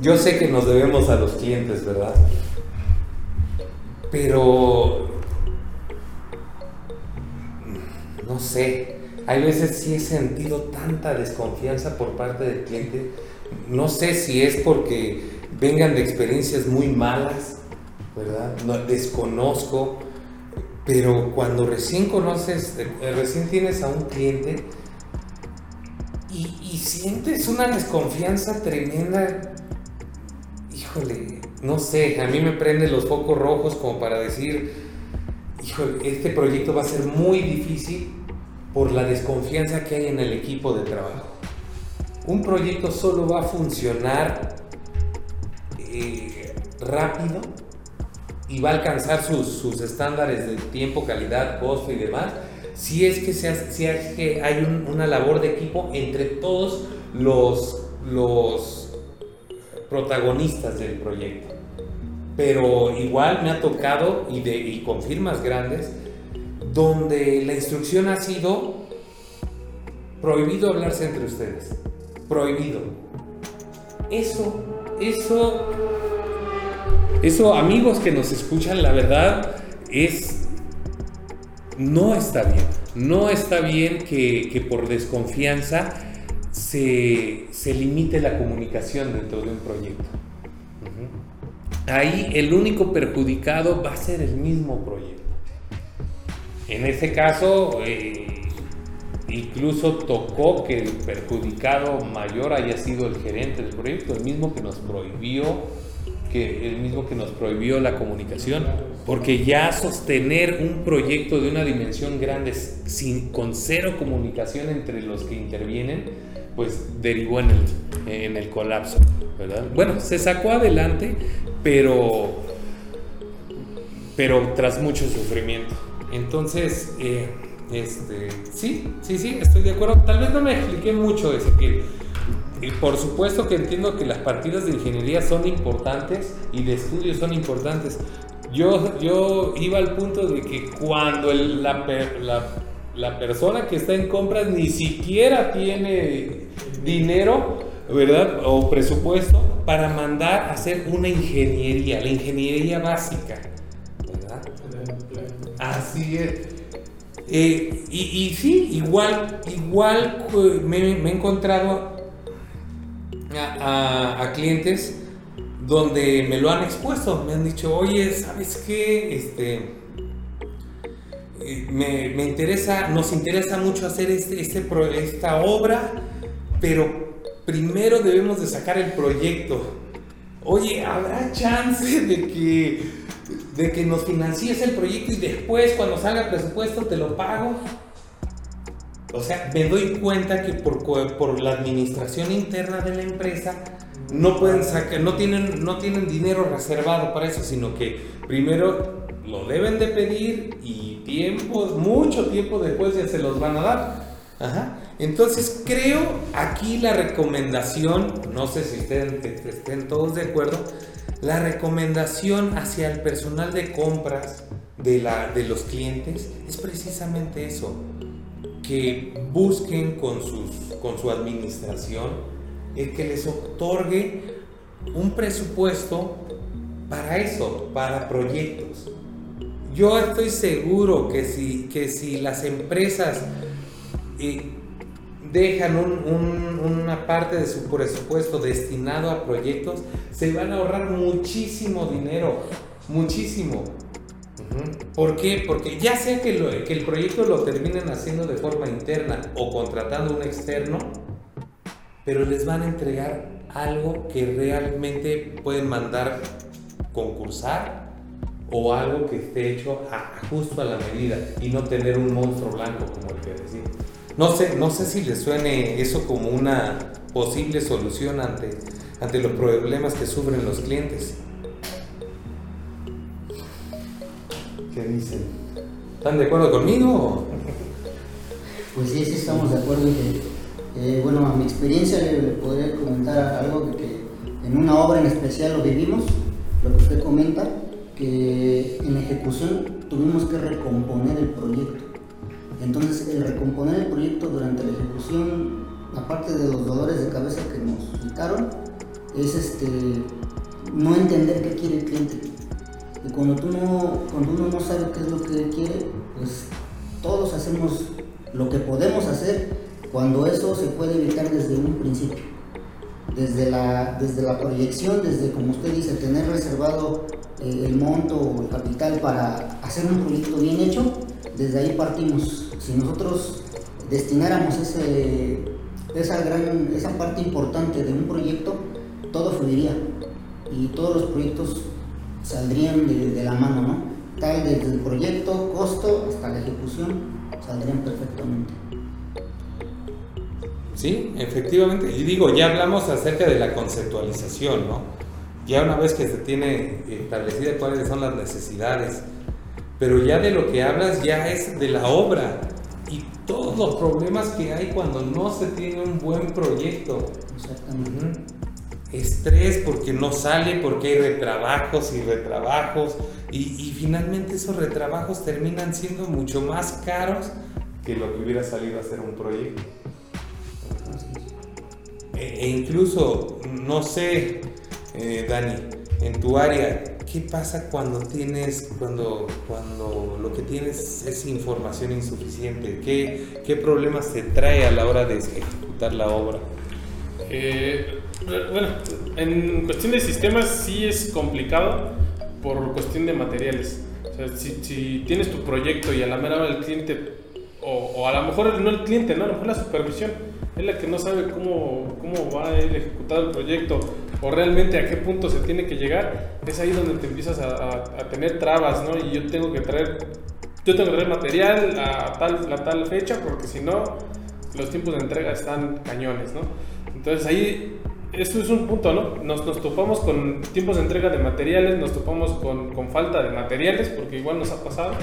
Yo sé que nos debemos a los clientes, ¿verdad? Pero... No sé, hay veces sí he sentido tanta desconfianza por parte del cliente. No sé si es porque vengan de experiencias muy malas, ¿verdad? No, desconozco, pero cuando recién conoces, eh, recién tienes a un cliente y, sientes una desconfianza tremenda, híjole, no sé, a mí me prenden los focos rojos como para decir, híjole, este proyecto va a ser muy difícil por la desconfianza que hay en el equipo de trabajo. Un proyecto solo va a funcionar eh, rápido y va a alcanzar sus, sus, estándares de tiempo, calidad, costo y demás, si es que, si es que hay un, una labor de equipo entre todos los, los protagonistas del proyecto. Pero igual me ha tocado, y, de, y con firmas grandes, donde la instrucción ha sido prohibido hablarse entre ustedes. Prohibido. Eso, eso, eso, amigos que nos escuchan, la verdad es, no está bien. No está bien que, que por desconfianza se, se, limite la comunicación dentro de un proyecto. Ahí el único perjudicado va a ser el mismo proyecto. En ese caso, eh, incluso tocó que el perjudicado mayor haya sido el gerente del proyecto, el mismo que nos prohibió que el mismo que nos prohibió la comunicación, porque ya sostener un proyecto de una dimensión grande sin con cero comunicación entre los que intervienen, pues derivó en el, en el colapso, ¿verdad? Bueno, se sacó adelante, pero pero tras mucho sufrimiento. Entonces, eh, este, sí, sí, sí, estoy de acuerdo. Tal vez no me expliqué mucho, Ezequiel. Y por supuesto que entiendo que las partidas de ingeniería son importantes y de estudios son importantes. Yo, yo iba al punto de que cuando el, la, la, la, persona que está en compras ni siquiera tiene dinero, ¿verdad? O presupuesto para mandar a hacer una ingeniería, la ingeniería básica, ¿verdad? Así es. Eh, y, y, sí, igual, igual me, me he encontrado a, clientes donde me lo han expuesto, me han dicho, oye, ¿sabes qué? Este, me, me interesa, nos interesa mucho hacer este, este, esta obra, pero primero debemos de sacar el proyecto. Oye, ¿habrá chance de que, de que nos financies el proyecto y después cuando salga el presupuesto te lo pago? O sea, me doy cuenta que por, por la administración interna de la empresa no pueden sacar, no tienen, no tienen dinero reservado para eso, sino que primero lo deben de pedir y tiempo, mucho tiempo después ya se los van a dar. Ajá. Entonces creo aquí la recomendación, no sé si estén, estén todos de acuerdo, la recomendación hacia el personal de compras de, la, de los clientes es precisamente eso, que busquen con, sus, con su administración el que les otorgue un presupuesto para eso, para proyectos. Yo estoy seguro que si, que si las empresas eh, dejan un, un, una parte de su presupuesto destinado a proyectos, se van a ahorrar muchísimo dinero, muchísimo. ¿Por qué? Porque ya sea que, lo, que el proyecto lo terminen haciendo de forma interna o contratando un externo, pero les van a entregar algo que realmente pueden mandar concursar o algo que esté hecho a, justo a la medida y no tener un monstruo blanco como el que decimos. No sé, no sé si les suene eso como una posible solución ante, ante los problemas que sufren los clientes. ¿Qué dicen? ¿Están de acuerdo conmigo? Pues sí, sí estamos de acuerdo. Eh, bueno, a mi experiencia le, podría comentar algo que en una obra en especial lo vivimos, lo que usted comenta, que en ejecución tuvimos que recomponer el proyecto. Entonces, el recomponer el proyecto durante la ejecución aparte de los dolores de cabeza que nos quitaron, es este, no entender qué quiere el cliente. Y cuando, tú no, cuando uno no sabe qué es lo que quiere, pues todos hacemos lo que podemos hacer cuando eso se puede evitar desde un principio. Desde la, desde la proyección, desde como usted dice, tener reservado eh, el monto o el capital para hacer un proyecto bien hecho, desde ahí partimos. Si nosotros destináramos ese, esa, gran, esa parte importante de un proyecto, todo fluiría y todos los proyectos saldrían de, la mano, ¿no? Tal desde el proyecto, costo hasta la ejecución, saldrían perfectamente. Sí, efectivamente. Y digo, ya hablamos acerca de la conceptualización, ¿no? Ya una vez que se tiene establecida cuáles son las necesidades, pero ya de lo que hablas ya es de la obra y todos los problemas que hay cuando no se tiene un buen proyecto. Exactamente estrés porque no sale, porque hay retrabajos y retrabajos y, finalmente esos retrabajos terminan siendo mucho más caros que lo que hubiera salido a hacer un proyecto. E, e incluso, no sé, eh, Dani, en tu área, ¿qué pasa cuando tienes, cuando, cuando lo que tienes es información insuficiente? ¿Qué, qué problemas te trae a la hora de ejecutar la obra? Eh, bueno, en cuestión de sistemas sí es complicado por cuestión de materiales. O sea, si, tienes tu proyecto y a la mera hora el cliente, o, a lo mejor no el cliente, ¿no? a lo mejor la supervisión, es la que no sabe cómo, cómo va a ejecutar el proyecto o realmente a qué punto se tiene que llegar, es ahí donde te empiezas a, tener trabas, ¿no? Y yo tengo que traer, yo tengo que traer material a tal, a tal fecha porque si no, los tiempos de entrega están cañones, ¿no? Entonces ahí eso es un punto, ¿no? Nos, nos, topamos con tiempos de entrega de materiales, nos topamos con, con, falta de materiales, porque igual nos ha pasado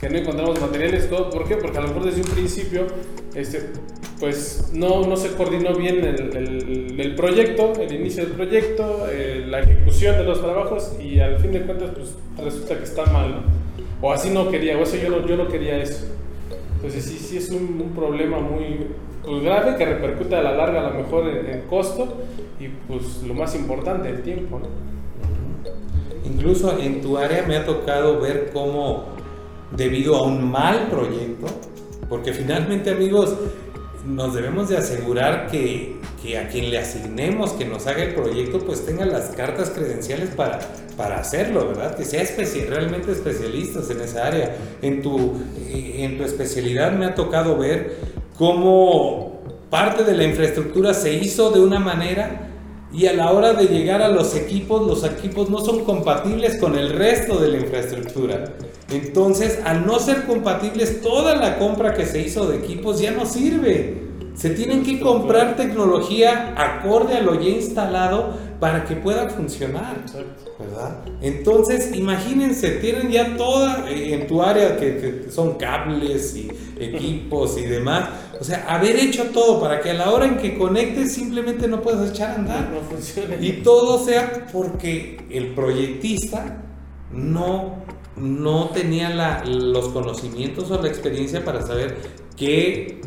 que no encontramos materiales, todo. ¿Por qué? Porque a lo mejor desde un principio, este, pues no, no se coordinó bien el, el, el proyecto, el inicio del proyecto, eh, la ejecución de los trabajos y al fin de cuentas, pues resulta que está mal, ¿no? O así no quería, o eso yo no, yo no quería eso. Entonces sí, sí es un, un problema muy, pues, grave que repercute a la larga a lo mejor en, costo y pues lo más importante, el tiempo. ¿no? Incluso en tu área me ha tocado ver cómo debido a un mal proyecto, porque finalmente amigos, nos debemos de asegurar que, que, a quien le asignemos que nos haga el proyecto, pues tenga las cartas credenciales para, para hacerlo, ¿verdad? Que sea realmente especialistas en esa área. En tu, eh, en tu especialidad me ha tocado ver cómo parte de la infraestructura se hizo de una manera y a la hora de llegar a los equipos, los equipos no son compatibles con el resto de la infraestructura. Entonces, al no ser compatibles, toda la compra que se hizo de equipos ya no sirve. Se tienen que comprar tecnología acorde a lo ya instalado para que pueda funcionar. ¿Verdad? Entonces, imagínense, tienen ya toda eh, en tu área que, son cables y equipos y demás. O sea, haber hecho todo para que a la hora en que conectes simplemente no puedas echar a andar. No, funcione. Y todo sea porque el proyectista no, no tenía los conocimientos o la experiencia para saber qué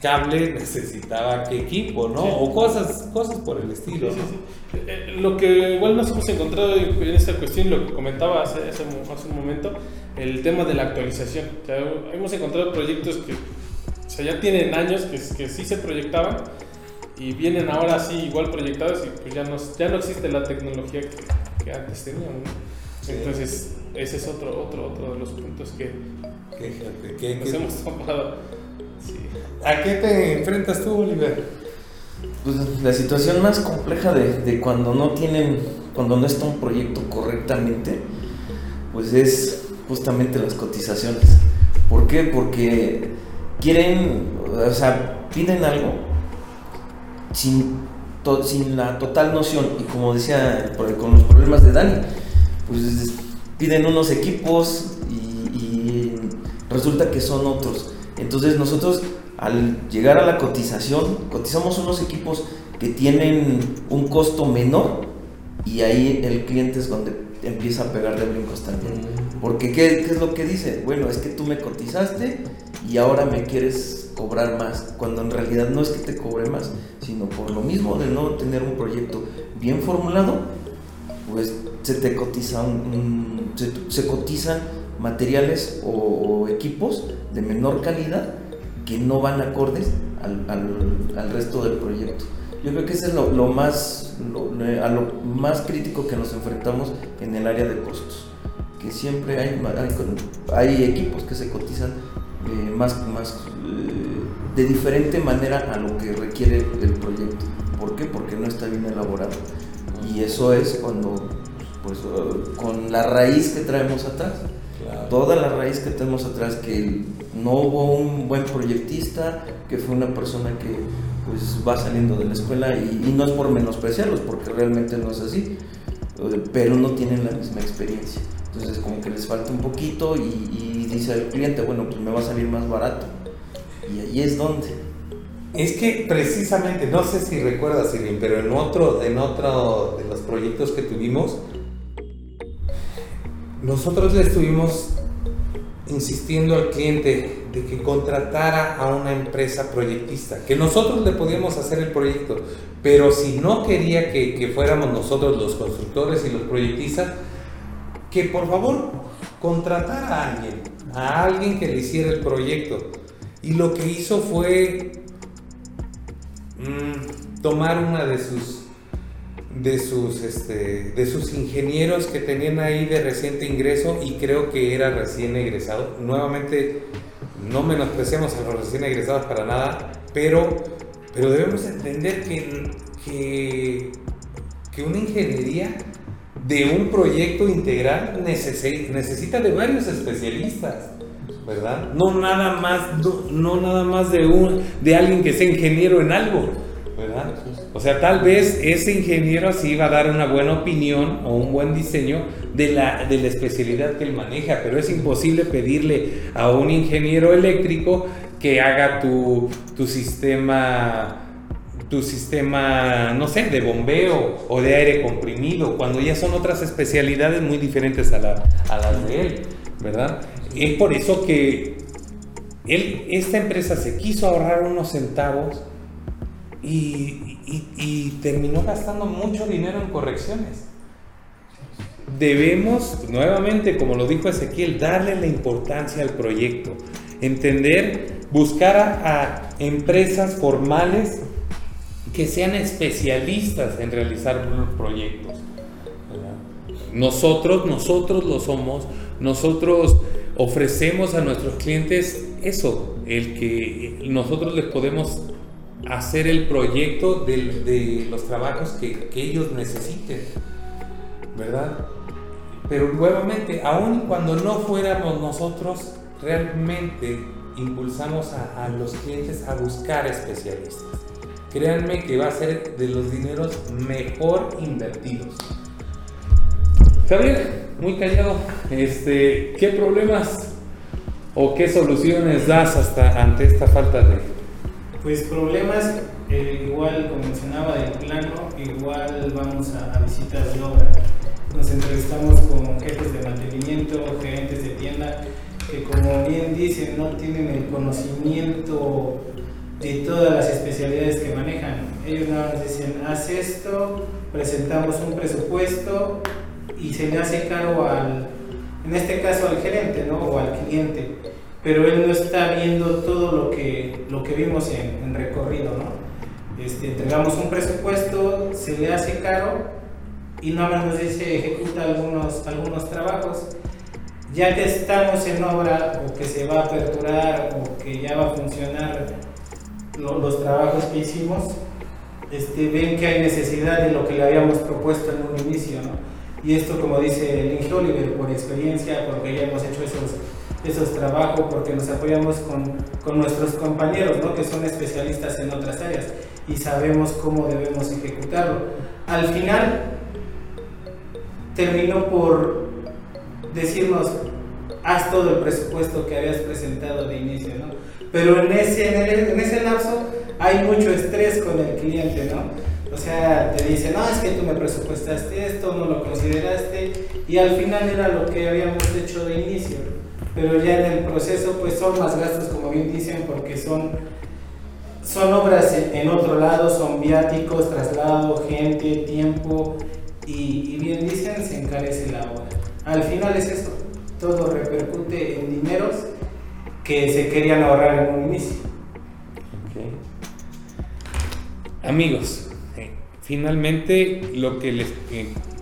cable necesitaba qué equipo, ¿no? O cosas, cosas por el estilo. Eh, lo que igual nos hemos encontrado en esta cuestión, lo que comentaba hace, hace, un momento, el tema de la actualización. hemos encontrado proyectos que ya tienen años que, que sí se proyectaban y vienen ahora sí igual proyectados y pues ya no, ya no existe la tecnología que, que antes teníamos. Entonces, ese es otro, otro, otro de los puntos que, que, nos hemos tomado. ¿A qué te enfrentas tú, Oliver? Pues la situación más compleja de, de, cuando no tienen, cuando no está un proyecto correctamente, pues es justamente las cotizaciones. ¿Por qué? Porque quieren, o sea, piden algo sin, sin la total noción y como decía con los problemas de Dani, pues piden unos equipos y, y resulta que son otros. Entonces nosotros al llegar a la cotización, cotizamos unos equipos que tienen un costo menor y ahí el cliente es donde empieza a pegar de brincos también. Porque ¿qué, es lo que dice? Bueno, es que tú me cotizaste y ahora me quieres cobrar más, cuando en realidad no es que te cobre más, sino por lo mismo de no tener un proyecto bien formulado, pues se te cotiza un, se, cotizan materiales o, equipos de menor calidad que no van acordes al, al, resto del proyecto. Yo creo que ese es lo, lo más, a lo más crítico que nos enfrentamos en el área de costos, que siempre hay, hay, equipos que se cotizan eh, más, más eh, de diferente manera a lo que requiere el proyecto. ¿Por qué? Porque no está bien elaborado. Y eso es cuando, pues, con la raíz que traemos atrás. Toda la raíz que tenemos atrás, que no hubo un buen proyectista, que fue una persona que pues va saliendo de la escuela y, no es por menospreciarlos, porque realmente no es así, eh, pero no tienen la misma experiencia. Entonces como que les falta un poquito y, y dice el cliente, bueno, pues me va a salir más barato. Y ahí es donde. Es que precisamente, no sé si recuerdas, Irving, pero en otro, en otro de los proyectos que tuvimos, nosotros le estuvimos insistiendo al cliente de que contratara a una empresa proyectista, que nosotros le podíamos hacer el proyecto, pero si no quería que, que fuéramos nosotros los constructores y los proyectistas, que por favor contratara a alguien, a alguien que le hiciera el proyecto. Y lo que hizo fue mm, tomar una de sus de sus este, de sus ingenieros que tenían ahí de reciente ingreso y creo que era recién egresado. Nuevamente no menospreciamos a los recién egresados para nada, pero pero debemos entender que, que, que una ingeniería de un proyecto integral necesita de varios especialistas. ¿verdad? No nada más, no, nada más de, un, de alguien que sea ingeniero en algo, ¿verdad? O sea, tal vez ese ingeniero sí va a dar una buena opinión o un buen diseño de la, de la especialidad que él maneja, pero es imposible pedirle a un ingeniero eléctrico que haga tu, tu sistema tu sistema, no sé, de bombeo o de aire comprimido, cuando ya son otras especialidades muy diferentes a, la, las de él, ¿verdad? Es por eso que él, esta empresa se quiso ahorrar unos centavos y, terminó gastando mucho dinero en correcciones. Debemos, nuevamente, como lo dijo Ezequiel, darle la importancia al proyecto, entender, buscar a, empresas formales que sean especialistas en realizar proyectos. Nosotros, nosotros lo somos, nosotros ofrecemos a nuestros clientes eso, el que nosotros les podemos hacer el proyecto de, los trabajos que, ellos necesiten, ¿verdad? Pero nuevamente, aun cuando no fuéramos nosotros, realmente impulsamos a, a los clientes a buscar especialistas. Créanme que va a ser de los dineros mejor invertidos. Javier, muy callado. Este, ¿Qué problemas o qué soluciones das hasta ante esta falta de... Pues problemas, eh, igual como mencionaba del plano, igual vamos a, visitas de obra. Nos entrevistamos con jefes de mantenimiento, gerentes de tienda, que como bien dicen, no tienen el conocimiento de todas las especialidades que manejan. Ellos nada más dicen, haz esto, presentamos un presupuesto y se le hace caro al, en este caso al gerente, ¿no? O al cliente, pero él no está viendo todo lo que, lo que vimos en, recorrido, ¿no? Este, entregamos un presupuesto, se le hace caro y nada más nos dice ejecuta algunos, algunos trabajos. Ya que estamos en obra o que se va a aperturar o que ya va a funcionar los trabajos que hicimos, este, ven que hay necesidad de lo que le habíamos propuesto en un inicio, ¿no? Y esto, como dice Lynn Oliver, por experiencia, porque ya hemos hecho esos, esos trabajos, porque nos apoyamos con, con nuestros compañeros, ¿no? que son especialistas en otras áreas y sabemos cómo debemos ejecutarlo. Al final, terminó por decirnos, haz todo el presupuesto que habías presentado de inicio, ¿no? Pero en ese, en, ese lapso hay mucho estrés con el cliente, ¿no? O sea, te dice, no, es que tú me presupuestaste esto, no lo consideraste, y al final era lo que habíamos hecho de inicio. pero ya en el proceso pues son más gastos como bien dicen porque son son obras en otro lado, son viáticos, traslado, gente, tiempo y, y bien dicen se encarece la obra. Al final es esto, todo repercute en dineros que se querían ahorrar en un inicio. Amigos, eh, finalmente lo que les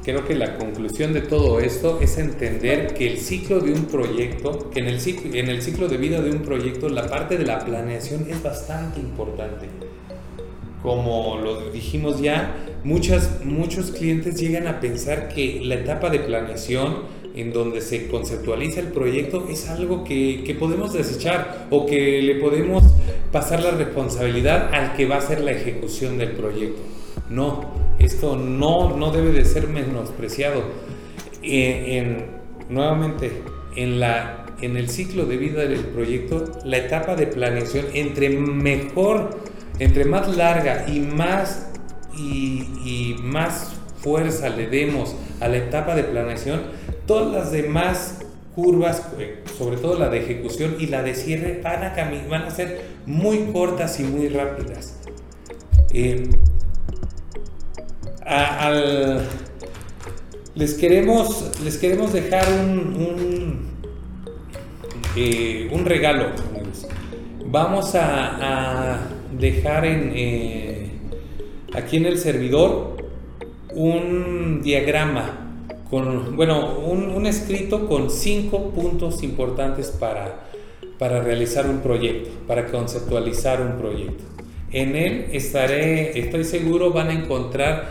creo que la conclusión de todo esto es entender que el ciclo de un proyecto, que en el ciclo, en el ciclo de vida de un proyecto la parte de la planeación es bastante importante. Como lo dijimos ya, muchas, muchos clientes llegan a pensar que la etapa de planeación en donde se conceptualiza el proyecto es algo que, que, podemos desechar o que le podemos pasar la responsabilidad al que va a hacer la ejecución del proyecto. No, esto no, no debe de ser menospreciado. En, en, nuevamente, en, la, en el ciclo de vida del proyecto, la etapa de planeación, entre mejor, entre más larga y más, y, y más fuerza le demos a la etapa de planeación, todas las demás curvas, eh, sobre todo la de ejecución y la de cierre, van a, ser muy cortas y muy rápidas. Eh, al, les, queremos, les queremos dejar un, un, eh, regalo. Vamos a, dejar en, aquí en el servidor un diagrama bueno, un, un, escrito con cinco puntos importantes para, para realizar un proyecto, para conceptualizar un proyecto. En él estaré, estoy seguro, van a encontrar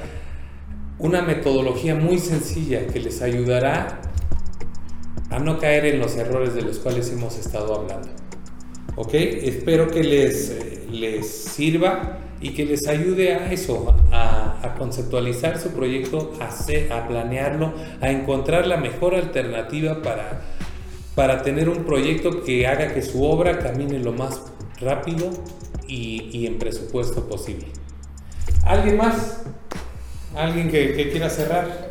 una metodología muy sencilla que les ayudará a no caer en los errores de los cuales hemos estado hablando. ¿Ok? Espero que les, les sirva y que les ayude a eso, a, conceptualizar su proyecto, a, planearlo, a encontrar la mejor alternativa para, para tener un proyecto que haga que su obra camine lo más rápido y, en presupuesto posible. ¿Alguien más? ¿Alguien que, quiera cerrar?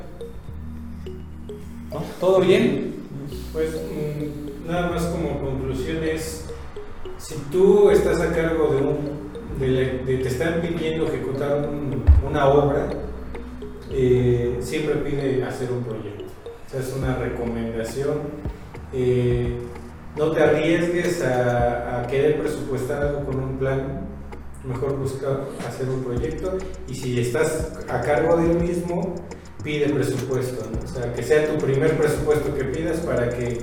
¿Todo bien? Pues mmm, nada más como conclusión es, si tú estás a cargo de un de, te están pidiendo ejecutar un, una obra, eh, siempre pide hacer un proyecto. O sea, es una recomendación. Eh, no te arriesgues a, a, querer presupuestar algo con un plan. Mejor busca hacer un proyecto. Y si estás a cargo del mismo, pide presupuesto. O sea, que sea tu primer presupuesto que pidas para que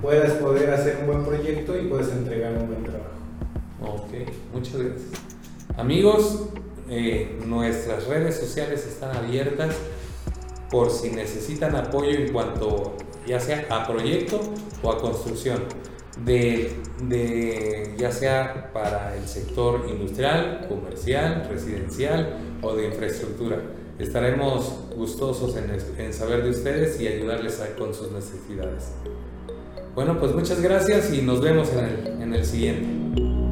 puedas poder hacer un buen proyecto y puedas entregar un buen trabajo. Ok, muchas gracias. Amigos, eh, nuestras redes sociales están abiertas por si necesitan apoyo en cuanto ya sea a proyecto o a construcción, de, ya sea para el sector industrial, comercial, residencial o de infraestructura. Estaremos gustosos en, saber de ustedes y ayudarles a, con sus necesidades. Bueno, pues muchas gracias y nos vemos en el siguiente.